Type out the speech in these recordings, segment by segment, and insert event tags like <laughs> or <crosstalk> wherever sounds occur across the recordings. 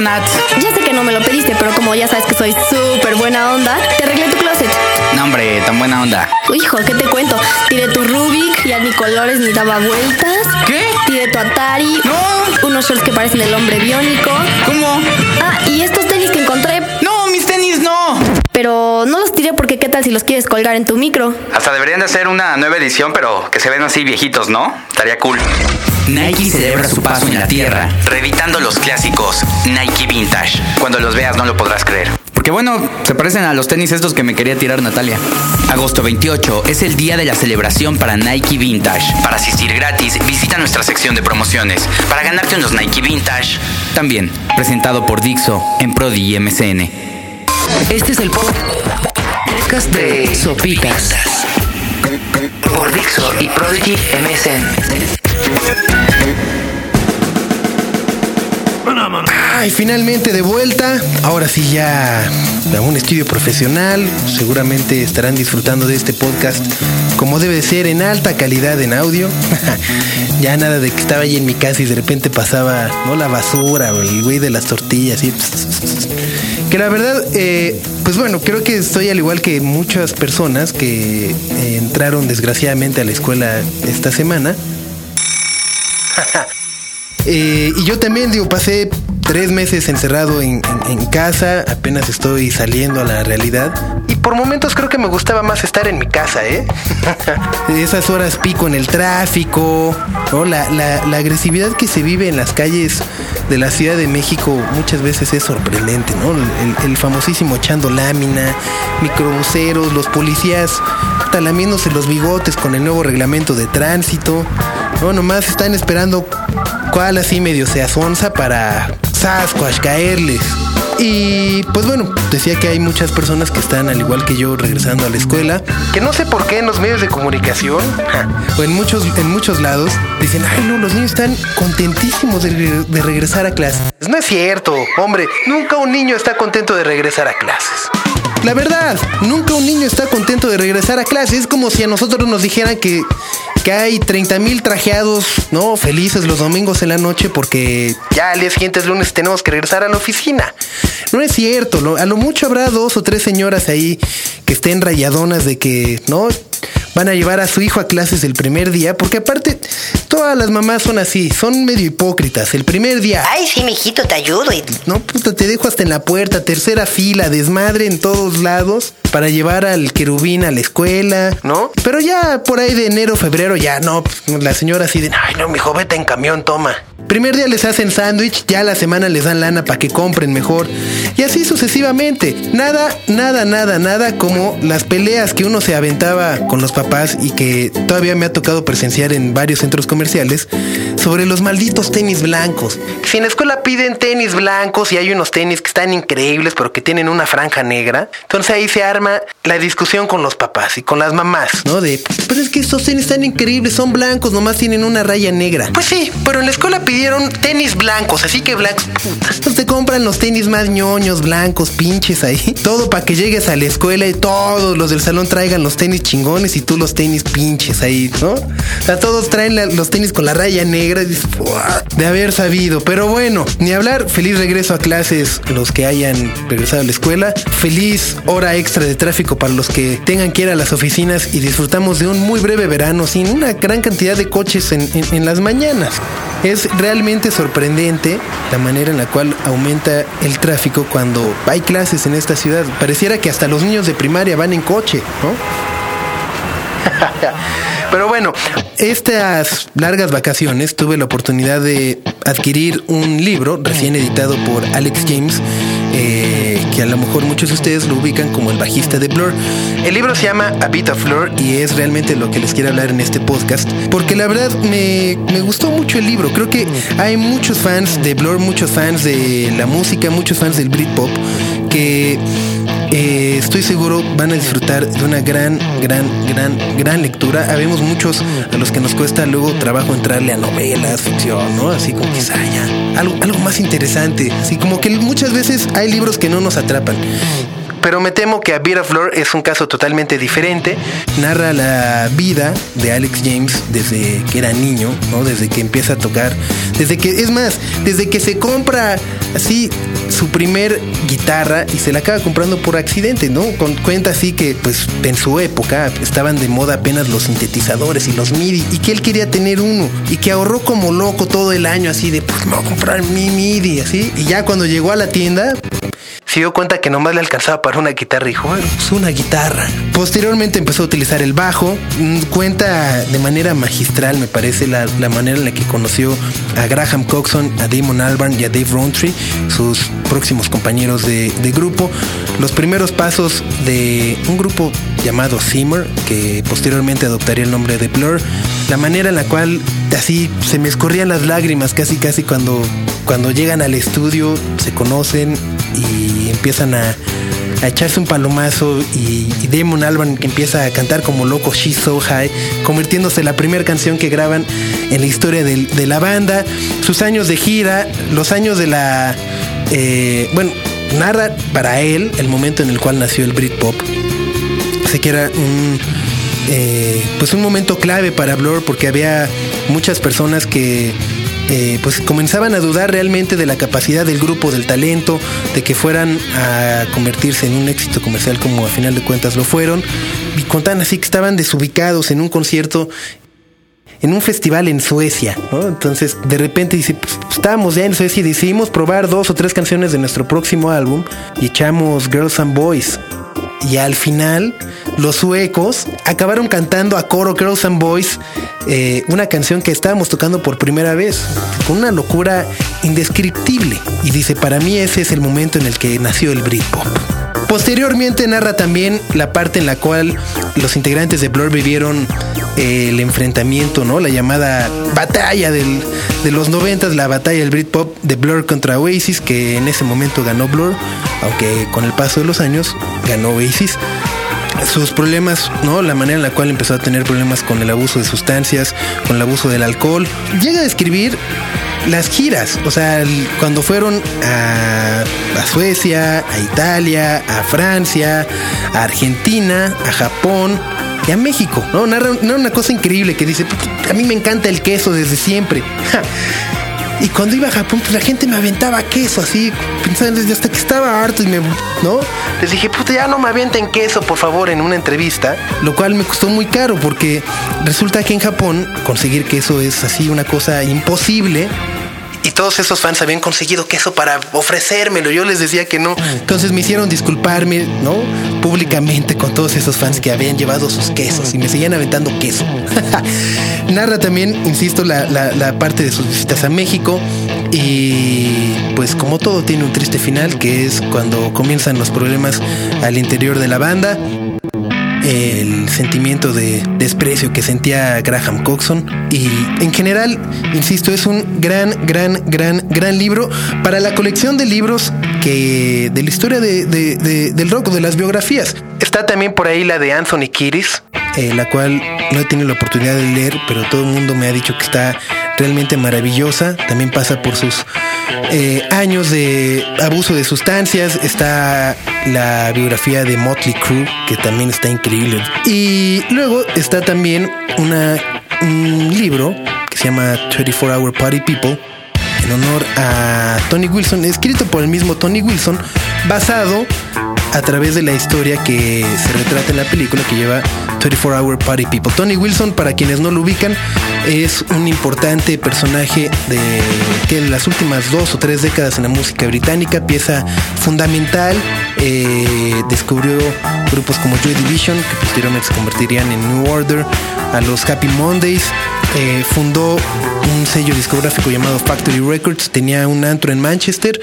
Nat? Ya sé que no me lo pediste, pero como ya sabes que soy súper buena onda, te arreglé tu closet. No, hombre, tan buena onda. Hijo, ¿qué te cuento? Tiré tu Rubik, ya ni colores ni daba vueltas. ¿Qué? Tiré tu Atari. No. Unos shorts que parecen el hombre biónico. ¿Cómo? Ah, y estos tenis que encontré. No, mis tenis no. Pero no los tiré porque qué tal si los quieres colgar en tu micro. Hasta deberían de hacer una nueva edición, pero que se ven así viejitos, ¿no? Estaría cool. Nike celebra su paso en la Tierra, reeditando los clásicos Nike Vintage. Cuando los veas no lo podrás creer. Porque bueno, se parecen a los tenis estos que me quería tirar Natalia. Agosto 28 es el día de la celebración para Nike Vintage. Para asistir gratis, visita nuestra sección de promociones. Para ganarte unos Nike Vintage. También, presentado por Dixo en Prodi y MCN. Este es el podcast de Sopitas por Dixo y Prodigy MSN. Ay, finalmente de vuelta. Ahora sí ya a un estudio profesional. Seguramente estarán disfrutando de este podcast como debe de ser en alta calidad en audio. <laughs> ya nada de que estaba ahí en mi casa y de repente pasaba no la basura o el güey de las tortillas y que la verdad eh, pues bueno creo que estoy al igual que muchas personas que eh, entraron desgraciadamente a la escuela esta semana. <laughs> Eh, y yo también, digo, pasé tres meses encerrado en, casa, apenas estoy saliendo a la realidad. Y por momentos creo que me gustaba más estar en mi casa, ¿eh? <laughs> Esas horas pico en el tráfico, ¿no? La, agresividad que se vive en las calles de la Ciudad de México muchas veces es sorprendente, ¿no? El, famosísimo echando lámina, microbuseros, los policías talamiéndose los bigotes con el nuevo reglamento de tránsito. No, nomás están esperando cuál así medio se asonza para Sasquatch caerles. Y pues bueno, decía que hay muchas personas que están al igual que yo regresando a la escuela, que no sé por qué en los medios de comunicación o en muchos en muchos lados dicen, "Ay, no, los niños están contentísimos de, de regresar a clases." No es cierto, hombre, nunca un niño está contento de regresar a clases. La verdad, nunca un niño está contento de regresar a clase. Es como si a nosotros nos dijeran que, que hay 30 mil trajeados, ¿no? Felices los domingos en la noche porque ya al día siguiente es lunes tenemos que regresar a la oficina. No es cierto. a lo mucho habrá dos o tres señoras ahí que estén rayadonas de que, ¿no? Van a llevar a su hijo a clases el primer día, porque aparte, todas las mamás son así, son medio hipócritas. El primer día, Ay, sí, mijito, te ayudo. Y... no, puta, te dejo hasta en la puerta, tercera fila, desmadre en todos lados para llevar al querubín a la escuela, ¿no? Pero ya por ahí de enero, febrero, ya no, la señora así de, ay, no, mijo, vete en camión, toma. Primer día les hacen sándwich, ya la semana les dan lana para que compren mejor. Y así sucesivamente. Nada, nada, nada, nada como las peleas que uno se aventaba con los papás y que todavía me ha tocado presenciar en varios centros comerciales sobre los malditos tenis blancos. Si en la escuela piden tenis blancos y hay unos tenis que están increíbles pero que tienen una franja negra, entonces ahí se arma la discusión con los papás y con las mamás, ¿no? De, pero es que estos tenis están increíbles, son blancos, nomás tienen una raya negra. Pues sí, pero en la escuela pidieron tenis blancos, así que blancos, puta. Te compran los tenis más ñoños, blancos, pinches ahí. Todo para que llegues a la escuela y todos los del salón traigan los tenis chingones y tú los tenis pinches ahí, ¿no? O todos traen los tenis con la raya negra y dices, de haber sabido. Pero bueno, ni hablar, feliz regreso a clases los que hayan regresado a la escuela. Feliz hora extra de tráfico para los que tengan que ir a las oficinas y disfrutamos de un muy breve verano sin una gran cantidad de coches en, en- en las mañanas. Es realmente sorprendente la manera en la cual aumenta el tráfico cuando hay clases en esta ciudad. Pareciera que hasta los niños de primaria van en coche, ¿no? <laughs> Pero bueno, estas largas vacaciones tuve la oportunidad de adquirir un libro recién editado por Alex James, eh, que a lo mejor muchos de ustedes lo ubican como el bajista de Blur. El libro se llama A Bit of Blur y es realmente lo que les quiero hablar en este podcast, porque la verdad me, me gustó mucho el libro. Creo que hay muchos fans de Blur, muchos fans de la música, muchos fans del Britpop, que eh, estoy seguro van a disfrutar de una gran, gran, gran, gran lectura. Habemos muchos a los que nos cuesta luego trabajo entrarle a novelas, ficción, ¿no? Así como quizá ya algo, algo más interesante. Así como que muchas veces hay libros que no nos atrapan. Pero me temo que A Beat of Lore es un caso totalmente diferente. Narra la vida de Alex James desde que era niño, ¿no? Desde que empieza a tocar. Desde que, es más, desde que se compra así su primer guitarra y se la acaba comprando por accidente, ¿no? Con cuenta así que, pues, en su época estaban de moda apenas los sintetizadores y los MIDI y que él quería tener uno y que ahorró como loco todo el año así de, pues, me voy a comprar mi MIDI, así. Y ya cuando llegó a la tienda, se dio cuenta que nomás le alcanzaba para una guitarra y dijo, bueno, es una guitarra. Posteriormente empezó a utilizar el bajo. Mm, Cuenta de manera magistral, me parece, la, la manera en la que conoció a Graham Coxon, a Damon Albarn y a Dave Rowntree, sus próximos compañeros de, grupo. Los primeros pasos de un grupo llamado Simmer, que posteriormente adoptaría el nombre de Blur. La manera en la cual así se me escurrían las lágrimas casi casi cuando, cuando llegan al estudio, se conocen y empiezan a, echarse un palomazo y, y Damon Albarn que empieza a cantar como loco She's So High, convirtiéndose en la primera canción que graban en la historia de, la banda, sus años de gira, los años de la... eh, bueno, narra para él el momento en el cual nació el Britpop. Sé que era un, eh, pues un momento clave para Blur porque había muchas personas que eh, pues comenzaban a dudar realmente de la capacidad del grupo, del talento, de que fueran a convertirse en un éxito comercial como a final de cuentas lo fueron. Y contaban así que estaban desubicados en un concierto en un festival en Suecia. Entonces, de repente dice, pues, estábamos ya en Suecia y decidimos probar dos o tres canciones de nuestro próximo álbum y echamos Girls and Boys. Y al final, los suecos acabaron cantando a coro Girls and Boys, eh, una canción que estábamos tocando por primera vez, con una locura indescriptible. Y dice, para mí ese es el momento en el que nació el Britpop. Posteriormente narra también la parte en la cual los integrantes de Blur vivieron eh, el enfrentamiento, ¿no? La llamada batalla del- de los noventas, la batalla del Britpop de Blur contra Oasis, que en ese momento ganó Blur, aunque con el paso de los años ganó Oasis sus problemas, ¿no? La manera en la cual empezó a tener problemas con el abuso de sustancias, con el abuso del alcohol. Llega a describir las giras, o sea, cuando fueron a, Suecia, a Italia, a Francia, a Argentina, a Japón y a México, ¿no? Narra una cosa increíble que dice, a mí me encanta el queso desde siempre. Y cuando iba a Japón, pues la gente me aventaba queso así, pensando desde hasta que estaba harto y me, ¿no? Les dije, puta, ya no me avienten queso, por favor, en una entrevista. Lo cual me costó muy caro porque resulta que en Japón conseguir queso es así una cosa imposible. Y todos esos fans habían conseguido queso para ofrecérmelo. Yo les decía que no. Entonces me hicieron disculparme, ¿no? Públicamente con todos esos fans que habían llevado sus quesos y me seguían aventando queso. <laughs> Narra también, insisto, la, la- la parte de sus visitas a México. Y pues como todo tiene un triste final, que es cuando comienzan los problemas al interior de la banda el sentimiento de desprecio que sentía Graham Coxon y en general, insisto, es un gran, gran, gran, gran libro para la colección de libros que de la historia de- de- de- del rock, de las biografías. Está también por ahí la de Anthony Kiris, eh, la cual no he tenido la oportunidad de leer, pero todo el mundo me ha dicho que está realmente maravillosa. También pasa por sus eh, años de abuso de sustancias. Está la biografía de Motley Crue, que también está increíble. Y luego está también una, un libro que se llama 24 Hour Party People, en honor a Tony Wilson, escrito por el mismo Tony Wilson, basado a través de la historia que se retrata en la película que lleva 24 Hour Party People. Tony Wilson, para quienes no lo ubican, es un importante personaje de que las últimas dos o tres décadas en la música británica, pieza fundamental, eh, descubrió grupos como Joy Division, que posteriormente se convertirían en New Order, a los Happy Mondays, eh, fundó un sello discográfico llamado Factory Records, tenía un antro en Manchester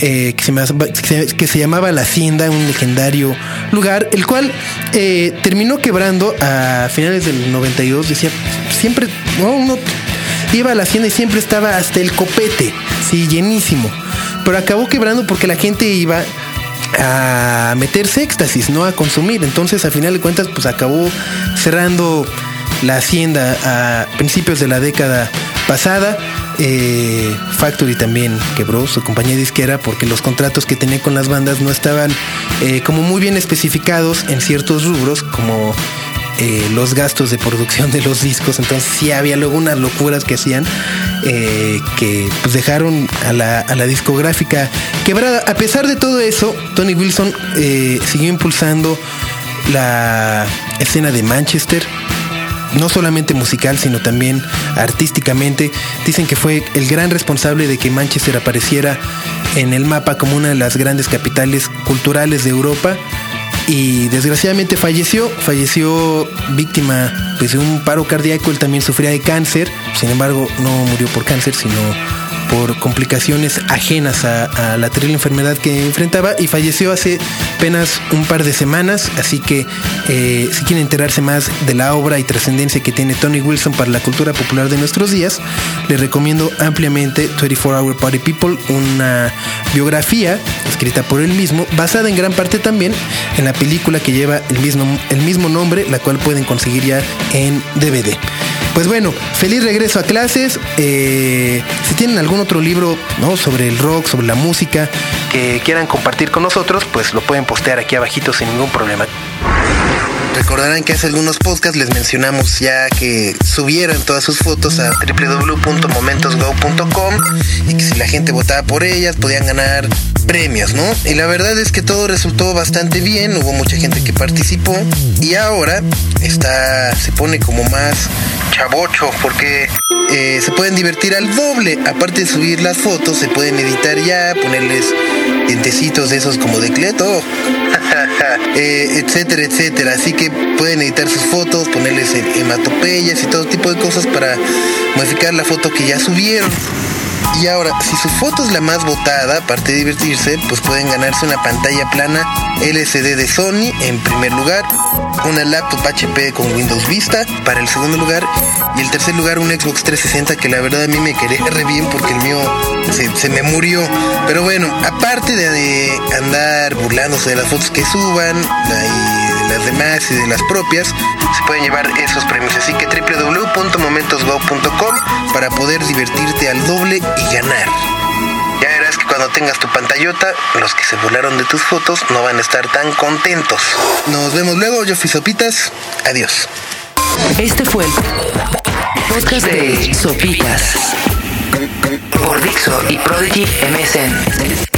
eh, que, se llamaba, La Hacienda, un legendario lugar, el cual eh, terminó quebrando a finales del 92, decía, siempre, no, uno iba a la hacienda y siempre estaba hasta el copete, sí, llenísimo, pero acabó quebrando porque la gente iba a meterse éxtasis, no a consumir. Entonces, a final de cuentas, pues acabó cerrando la hacienda a principios de la década pasada. Eh, Factory también quebró su compañía disquera porque los contratos que tenía con las bandas no estaban eh, como muy bien especificados en ciertos rubros, como eh, los gastos de producción de los discos. Entonces sí había luego unas locuras que hacían que pues, dejaron a la, discográfica quebrada. A pesar de todo eso, Tony Wilson siguió impulsando la escena de Manchester. No solamente musical, sino también artísticamente. Dicen que fue el gran responsable de que Manchester apareciera en el mapa como una de las grandes capitales culturales de Europa. Y desgraciadamente falleció, falleció víctima pues, de un paro cardíaco, él también sufría de cáncer, sin embargo no murió por cáncer, sino por complicaciones ajenas a, la terrible enfermedad que enfrentaba y falleció hace apenas un par de semanas. Así que eh, si quieren enterarse más de la obra y trascendencia que tiene Tony Wilson para la cultura popular de nuestros días, les recomiendo ampliamente 24 Hour Party People, una biografía escrita por él mismo, basada en gran parte también en la película que lleva el mismo, el mismo nombre, la cual pueden conseguir ya en DVD. Pues bueno, feliz regreso a clases. Eh, si tienen algún otro libro ¿no? sobre el rock, sobre la música, que quieran compartir con nosotros, pues lo pueden postear aquí abajito sin ningún problema. Recordarán que hace algunos podcasts les mencionamos ya que subieran todas sus fotos a www.momentosgo.com y que si la gente votaba por ellas podían ganar premios, ¿no? Y la verdad es que todo resultó bastante bien, hubo mucha gente que participó y ahora está se pone como más chavocho porque eh, se pueden divertir al doble. Aparte de subir las fotos, se pueden editar ya, ponerles dientecitos de esos como de cleto, <laughs> eh, etcétera, etcétera. Así que pueden editar sus fotos, ponerles hematopeyas y todo tipo de cosas para modificar la foto que ya subieron. Y ahora, si su foto es la más votada, aparte de divertirse, pues pueden ganarse una pantalla plana LCD de Sony en primer lugar, una laptop HP con Windows Vista para el segundo lugar y el tercer lugar un Xbox 360 que la verdad a mí me quedé re bien porque el mío se, se me murió. Pero bueno, aparte de, de, andar burlándose de las fotos que suban de las demás y de las propias, se pueden llevar esos premios. Así que www.momentosgo.com para poder divertirte al doble y ganar. Ya verás que cuando tengas tu pantallota, los que se burlaron de tus fotos no van a estar tan contentos. Nos vemos luego, yo fui Sopitas. Adiós. Este fue el podcast de Sopitas por Dixo y Prodigy MSN.